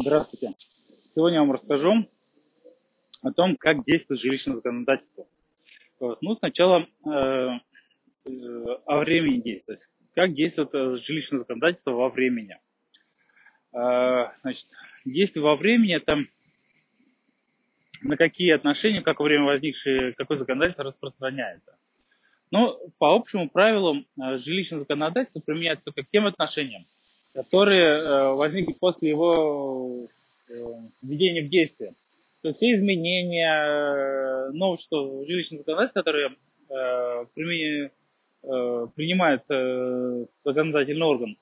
Здравствуйте. Сегодня я вам расскажу о том, как действует жилищное законодательство. Ну, сначала э, э, о времени действия. Как действует э, жилищное законодательство во времени. Э, значит, действие во времени это на какие отношения, как во время возникшее, какое законодательство распространяется. Но по общему правилу э, жилищное законодательство применяется только к тем отношениям, которые э, возникли после его э, введения в действие. То есть все изменения, э, новшества жилищного законодательства, которые принимает законодательный орган,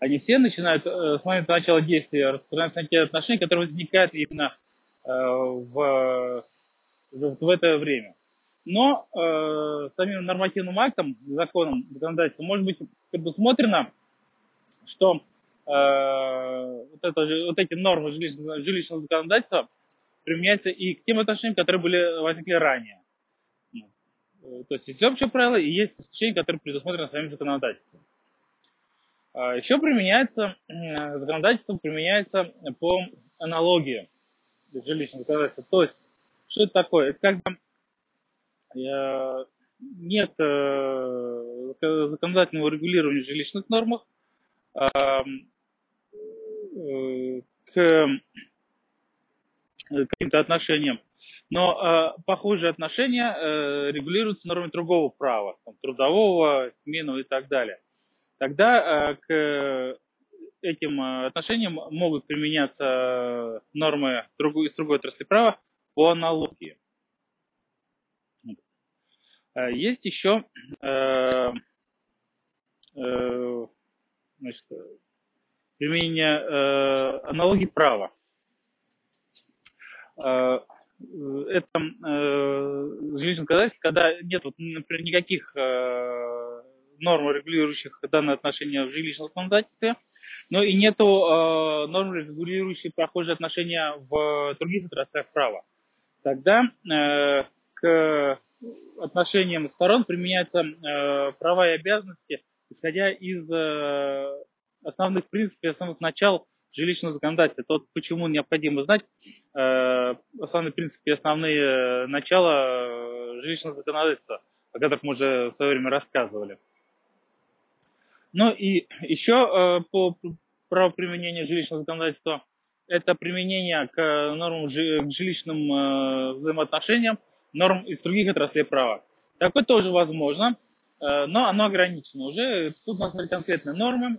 они все начинают с момента начала действия распространяться на те отношения, которые возникают именно в, в это время. Но э, самим нормативным актом, законом, законодательством может быть предусмотрено что э, вот, это, вот эти нормы жилищного, жилищного законодательства применяются и к тем отношениям, которые были, возникли ранее. Э, то есть есть общее правило и есть исключения, которые предусмотрены самим законодательством. А еще применяется, законодательство применяется по аналогии жилищного законодательства. То есть, что это такое? Это когда э, нет законодательного регулирования жилищных нормах, Э, к каким-то отношениям. Но э, похожие отношения э, регулируются нормами другого права, там, трудового, семейного и так далее. Тогда э, к этим отношениям могут применяться нормы другой, из другой отрасли права по аналогии. Есть еще э, э, значит, применение э, аналогии права. Э, это э, жилищное законодательство, когда нет, вот, например, никаких э, норм, регулирующих данное отношение в жилищном законодательстве, но и нету э, норм, регулирующих похожие отношения в других отраслях права. Тогда э, к отношениям сторон применяются э, права и обязанности – исходя из э, основных принципов и основных начал жилищного законодательства. То, почему необходимо знать э, основные принципы и основные э, начала жилищного законодательства, о которых мы уже в свое время рассказывали. Ну и еще по правоприменению жилищного законодательства это применение к нормам к жилищным взаимоотношениям норм из других отраслей права. Такое тоже возможно. Э, но оно ограничено уже. Тут у нас конкретные нормы.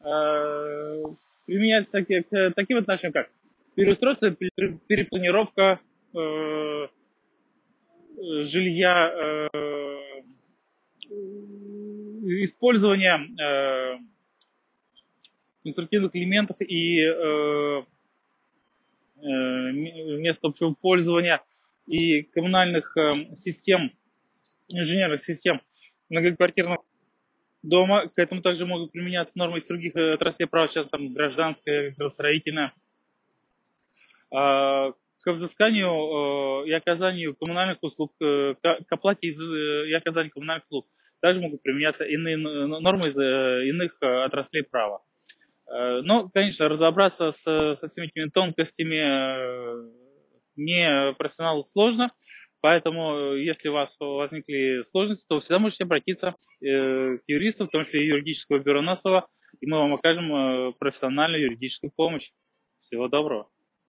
Э, применяются такие, к таким отношениям, как переустройство, перепланировка э, жилья, использование конструктивных элементов и мест общего пользования и коммунальных систем, инженерных систем – многоквартирного дома. К этому также могут применяться нормы из других э, отраслей права, сейчас там гражданская, градостроительная. А, к взысканию э, и оказанию коммунальных услуг, э, к оплате и оказанию коммунальных услуг также могут применяться иные нормы из иных отраслей права. Но, конечно, разобраться со всеми этими тонкостями не профессионалу сложно. Поэтому, э, если у вас возникли сложности, то всегда можете обратиться э, к юристу, в том числе и юридического бюро НАСОВА, и мы вам окажем э, профессиональную юридическую помощь. Всего доброго.